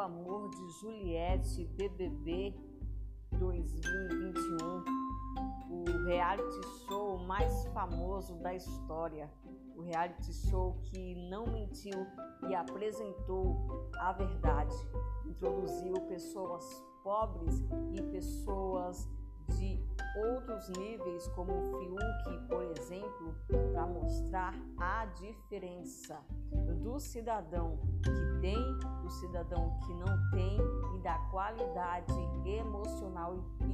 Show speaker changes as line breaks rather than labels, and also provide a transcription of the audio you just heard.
amor de Juliette BBB 2021, o reality show mais famoso da história, o reality show que não mentiu e apresentou a verdade, introduziu pessoas pobres e pessoas de outros níveis, como o Fiuk, por exemplo, para mostrar a diferença do cidadão que tem, cidadão que não tem e da qualidade emocional e.